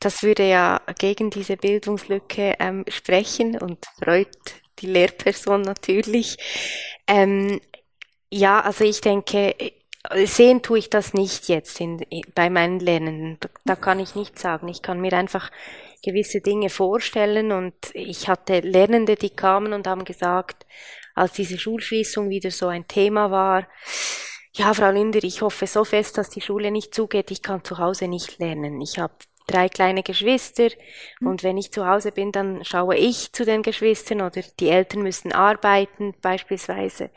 das würde ja gegen diese Bildungslücke ähm, sprechen und freut die Lehrperson natürlich. Ähm, ja, also ich denke, sehen tue ich das nicht jetzt in, bei meinen Lernen. Da, da kann ich nicht sagen. Ich kann mir einfach gewisse Dinge vorstellen und ich hatte Lernende, die kamen und haben gesagt, als diese Schulschließung wieder so ein Thema war, ja, Frau Linder, ich hoffe so fest, dass die Schule nicht zugeht, ich kann zu Hause nicht lernen. Ich habe drei kleine Geschwister mhm. und wenn ich zu Hause bin, dann schaue ich zu den Geschwistern oder die Eltern müssen arbeiten beispielsweise.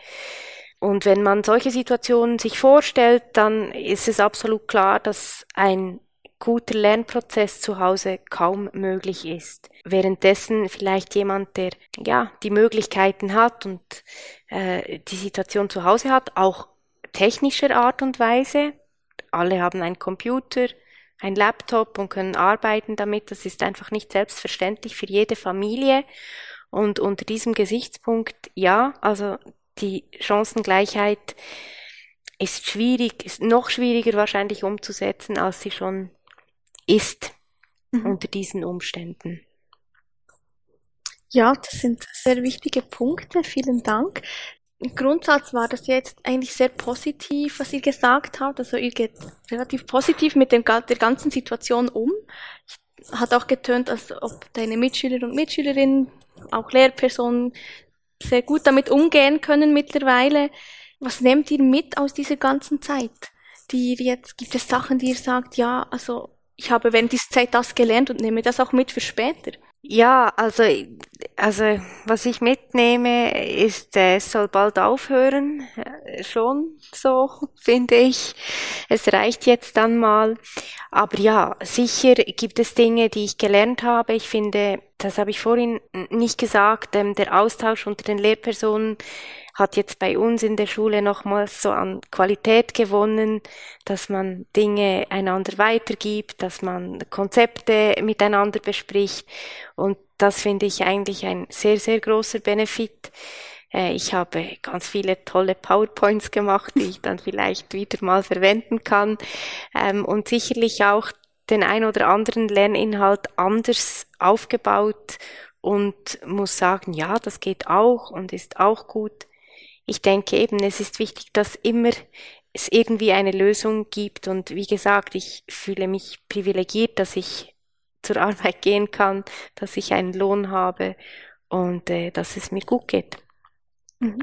Und wenn man solche Situationen sich vorstellt, dann ist es absolut klar, dass ein guter Lernprozess zu Hause kaum möglich ist. Währenddessen vielleicht jemand, der ja die Möglichkeiten hat und äh, die Situation zu Hause hat, auch technischer Art und Weise. Alle haben einen Computer, ein Laptop und können arbeiten damit. Das ist einfach nicht selbstverständlich für jede Familie. Und unter diesem Gesichtspunkt, ja, also die Chancengleichheit ist schwierig, ist noch schwieriger wahrscheinlich umzusetzen, als sie schon ist mhm. unter diesen Umständen.
Ja, das sind sehr wichtige Punkte. Vielen Dank. Im Grundsatz war das jetzt eigentlich sehr positiv, was ihr gesagt habt. Also ihr geht relativ positiv mit dem, der ganzen Situation um. Hat auch getönt, als ob deine Mitschüler und Mitschülerinnen, auch Lehrpersonen, sehr gut damit umgehen können mittlerweile. Was nehmt ihr mit aus dieser ganzen Zeit? Die ihr jetzt, gibt es Sachen, die ihr sagt, ja, also ich habe während dieser Zeit das gelernt und nehme das auch mit für später.
Ja, also, also was ich mitnehme, ist, äh, es soll bald aufhören. Äh, schon so, [LAUGHS] finde ich. Es reicht jetzt dann mal. Aber ja, sicher gibt es Dinge, die ich gelernt habe. Ich finde, das habe ich vorhin nicht gesagt, ähm, der Austausch unter den Lehrpersonen hat jetzt bei uns in der Schule nochmals so an Qualität gewonnen, dass man Dinge einander weitergibt, dass man Konzepte miteinander bespricht. Und das finde ich eigentlich ein sehr, sehr großer Benefit. Äh, ich habe ganz viele tolle PowerPoints gemacht, die ich dann vielleicht wieder mal verwenden kann. Ähm, und sicherlich auch den ein oder anderen Lerninhalt anders aufgebaut und muss sagen, ja, das geht auch und ist auch gut ich denke eben, es ist wichtig, dass immer es irgendwie eine Lösung gibt. Und wie gesagt, ich fühle mich privilegiert, dass ich zur Arbeit gehen kann, dass ich einen Lohn habe und äh, dass es mir gut geht. Mhm.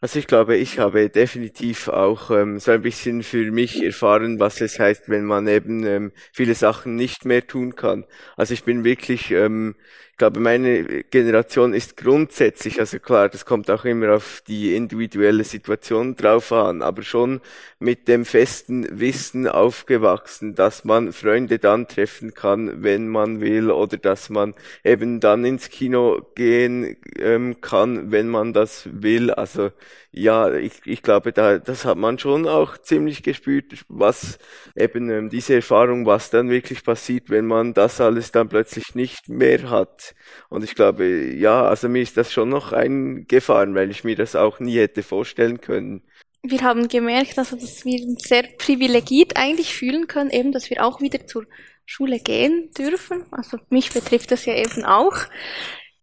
Also ich glaube, ich habe definitiv auch ähm, so ein bisschen für mich erfahren, was es heißt, wenn man eben ähm, viele Sachen nicht mehr tun kann. Also ich bin wirklich ähm, glaube, meine Generation ist grundsätzlich, also klar, das kommt auch immer auf die individuelle Situation drauf an, aber schon mit dem festen Wissen aufgewachsen, dass man Freunde dann treffen kann, wenn man will, oder dass man eben dann ins Kino gehen ähm, kann, wenn man das will. Also ja, ich, ich glaube, da, das hat man schon auch ziemlich gespürt, was eben ähm, diese Erfahrung, was dann wirklich passiert, wenn man das alles dann plötzlich nicht mehr hat. Und ich glaube, ja, also mir ist das schon noch eingefahren, weil ich mir das auch nie hätte vorstellen können.
Wir haben gemerkt, also, dass wir uns sehr privilegiert eigentlich fühlen können, eben, dass wir auch wieder zur Schule gehen dürfen. Also mich betrifft das ja eben auch.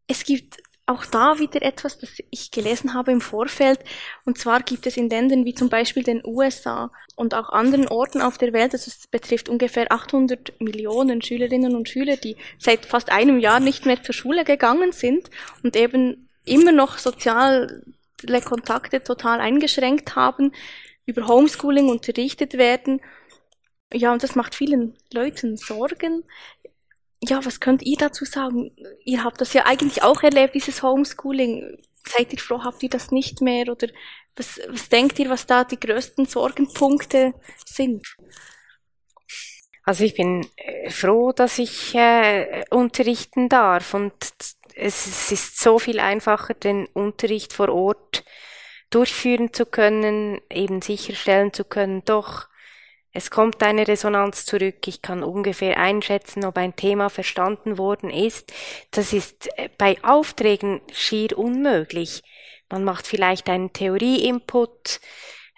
Es gibt auch da wieder etwas, das ich gelesen habe im Vorfeld. Und zwar gibt es in Ländern wie zum Beispiel den USA und auch anderen Orten auf der Welt, also es betrifft ungefähr 800 Millionen Schülerinnen und Schüler, die seit fast einem Jahr nicht mehr zur Schule gegangen sind und eben immer noch soziale Kontakte total eingeschränkt haben, über Homeschooling unterrichtet werden. Ja, und das macht vielen Leuten Sorgen. Ja, was könnt ihr dazu sagen? Ihr habt das ja eigentlich auch erlebt, dieses Homeschooling. Seid ihr froh, habt ihr das nicht mehr? Oder was, was denkt ihr, was da die größten Sorgenpunkte sind?
Also ich bin äh, froh, dass ich äh, unterrichten darf und es ist so viel einfacher, den Unterricht vor Ort durchführen zu können, eben sicherstellen zu können, doch es kommt eine Resonanz zurück. Ich kann ungefähr einschätzen, ob ein Thema verstanden worden ist. Das ist äh, bei Aufträgen schier unmöglich. Man macht vielleicht einen Theorie-Input,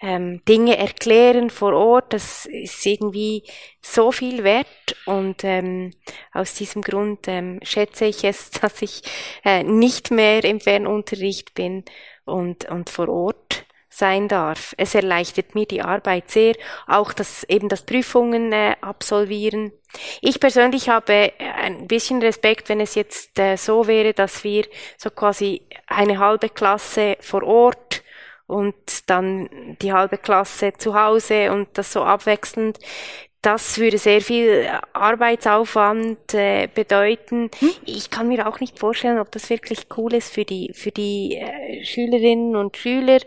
ähm, Dinge erklären vor Ort, das ist irgendwie so viel wert und ähm, aus diesem Grund ähm, schätze ich es, [LAUGHS] dass ich äh, nicht mehr im Fernunterricht bin und, und vor Ort sein darf. Es erleichtert mir die Arbeit sehr, auch das eben das Prüfungen äh, absolvieren. Ich persönlich habe äh, ein bisschen Respekt, wenn es jetzt äh, so wäre, dass wir so quasi eine halbe Klasse vor Ort und dann die halbe Klasse zu Hause und das so abwechselnd das würde sehr viel Arbeitsaufwand äh, bedeuten. Hm? Ich kann mir auch nicht vorstellen, ob das wirklich cool ist für die für die äh, Schülerinnen und Schüler,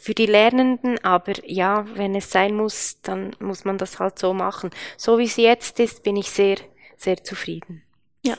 für die Lernenden. Aber ja, wenn es sein muss, dann muss man das halt so machen. So wie es jetzt ist, bin ich sehr sehr zufrieden.
Ja,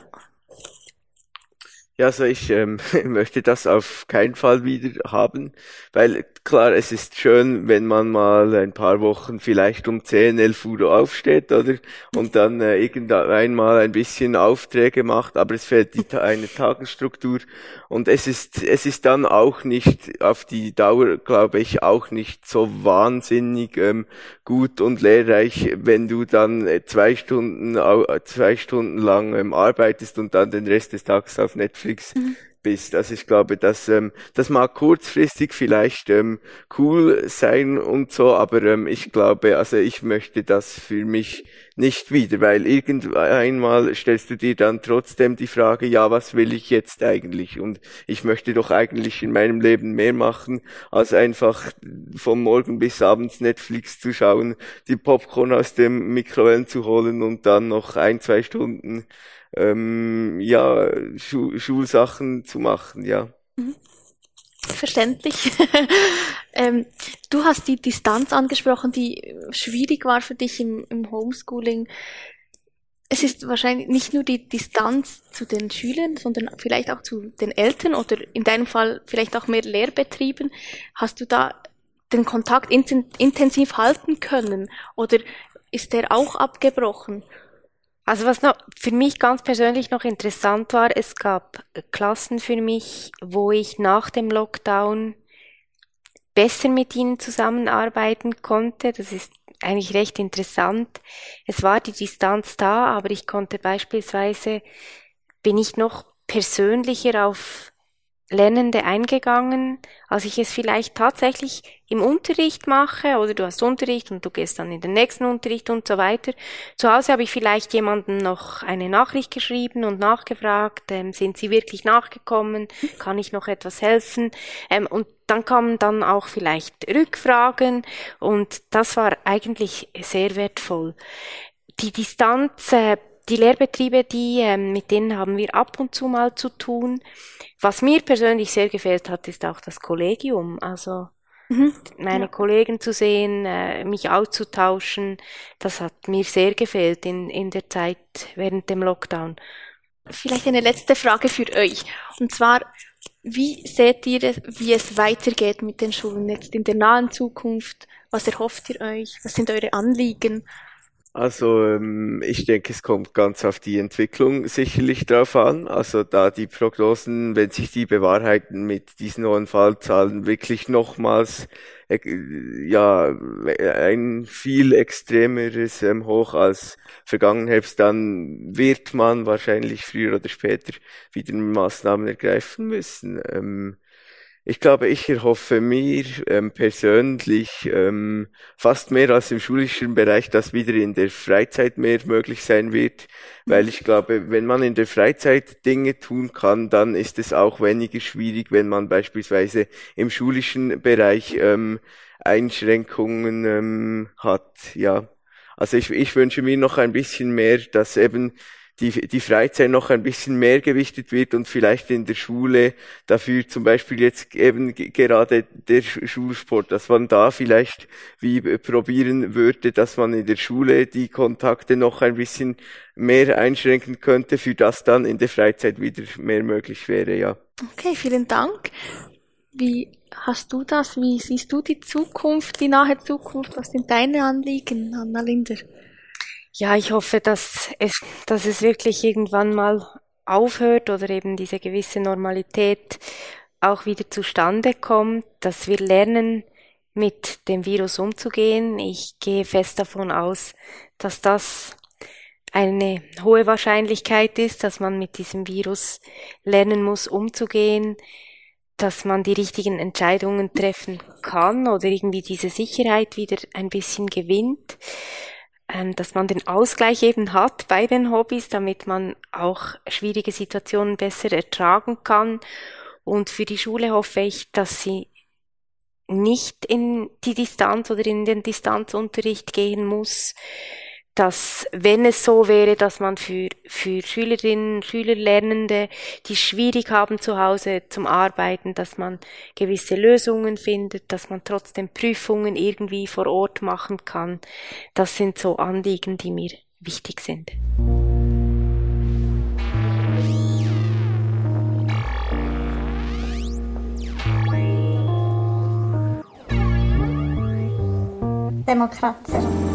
ja, also ich ähm, [LAUGHS] möchte das auf keinen Fall wieder haben, weil klar, es ist schön, wenn man mal ein paar Wochen vielleicht um 10, 11 Uhr aufsteht, oder? Und dann äh, irgendwann mal ein bisschen Aufträge macht, aber es fehlt die, eine Tagesstruktur und es ist, es ist dann auch nicht auf die Dauer, glaube ich, auch nicht so wahnsinnig ähm, gut und lehrreich, wenn du dann äh, zwei Stunden, zwei Stunden lang ähm, arbeitest und dann den Rest des Tages auf Netflix Netflix mhm. bist. Also ich glaube, dass ähm, das mag kurzfristig vielleicht ähm, cool sein und so, aber ähm, ich glaube, also ich möchte das für mich nicht wieder, weil irgendwann stellst du dir dann trotzdem die Frage, ja, was will ich jetzt eigentlich? Und ich möchte doch eigentlich in meinem Leben mehr machen, als einfach vom Morgen bis abends Netflix zu schauen, die Popcorn aus dem Mikrowellen zu holen und dann noch ein, zwei Stunden ähm, ja, Schu Schulsachen zu machen, ja. Mhm.
Verständlich. [LAUGHS] ähm, du hast die Distanz angesprochen, die schwierig war für dich im, im Homeschooling. Es ist wahrscheinlich nicht nur die Distanz zu den Schülern, sondern vielleicht auch zu den Eltern oder in deinem Fall vielleicht auch mehr Lehrbetrieben. Hast du da den Kontakt intensiv halten können oder ist der auch abgebrochen?
Also was noch für mich ganz persönlich noch interessant war, es gab Klassen für mich, wo ich nach dem Lockdown besser mit ihnen zusammenarbeiten konnte. Das ist eigentlich recht interessant. Es war die Distanz da, aber ich konnte beispielsweise, bin ich noch persönlicher auf Lernende eingegangen, als ich es vielleicht tatsächlich im Unterricht mache oder du hast Unterricht und du gehst dann in den nächsten Unterricht und so weiter. Zu Hause habe ich vielleicht jemanden noch eine Nachricht geschrieben und nachgefragt, ähm, sind sie wirklich nachgekommen, kann ich noch etwas helfen? Ähm, und dann kamen dann auch vielleicht Rückfragen und das war eigentlich sehr wertvoll. Die Distanz äh, die Lehrbetriebe, die, ähm, mit denen haben wir ab und zu mal zu tun. Was mir persönlich sehr gefällt hat, ist auch das Kollegium. Also mhm. meine ja. Kollegen zu sehen, äh, mich auszutauschen, das hat mir sehr gefällt in, in der Zeit während dem Lockdown.
Vielleicht eine letzte Frage für euch. Und zwar, wie seht ihr, wie es weitergeht mit den Schulen jetzt in der nahen Zukunft? Was erhofft ihr euch? Was sind eure Anliegen?
Also ähm, ich denke, es kommt ganz auf die Entwicklung sicherlich drauf an. Also da die Prognosen, wenn sich die bewahrheiten mit diesen hohen Fallzahlen, wirklich nochmals äh, ja ein viel extremeres ähm, Hoch als vergangenen Herbst, dann wird man wahrscheinlich früher oder später wieder Maßnahmen ergreifen müssen. Ich glaube, ich erhoffe mir ähm, persönlich ähm, fast mehr als im schulischen Bereich, dass wieder in der Freizeit mehr möglich sein wird, weil ich glaube, wenn man in der Freizeit Dinge tun kann, dann ist es auch weniger schwierig, wenn man beispielsweise im schulischen Bereich ähm, Einschränkungen ähm, hat. Ja, also ich, ich wünsche mir noch ein bisschen mehr, dass eben die, die Freizeit noch ein bisschen mehr gewichtet wird und vielleicht in der Schule dafür zum Beispiel jetzt eben gerade der Schulsport, dass man da vielleicht wie probieren würde, dass man in der Schule die Kontakte noch ein bisschen mehr einschränken könnte, für das dann in der Freizeit wieder mehr möglich wäre, ja.
Okay, vielen Dank. Wie hast du das? Wie siehst du die Zukunft, die nahe Zukunft? Was sind deine Anliegen, Anna Linder?
Ja, ich hoffe, dass es, dass es wirklich irgendwann mal aufhört oder eben diese gewisse Normalität auch wieder zustande kommt, dass wir lernen, mit dem Virus umzugehen. Ich gehe fest davon aus, dass das eine hohe Wahrscheinlichkeit ist, dass man mit diesem Virus lernen muss, umzugehen, dass man die richtigen Entscheidungen treffen kann oder irgendwie diese Sicherheit wieder ein bisschen gewinnt dass man den Ausgleich eben hat bei den Hobbys, damit man auch schwierige Situationen besser ertragen kann. Und für die Schule hoffe ich, dass sie nicht in die Distanz oder in den Distanzunterricht gehen muss, dass wenn es so wäre, dass man für, für Schülerinnen, Schüler, Lernende, die schwierig haben zu Hause zum Arbeiten, dass man gewisse Lösungen findet, dass man trotzdem Prüfungen irgendwie vor Ort machen kann. Das sind so Anliegen, die mir wichtig sind.
Demokracja.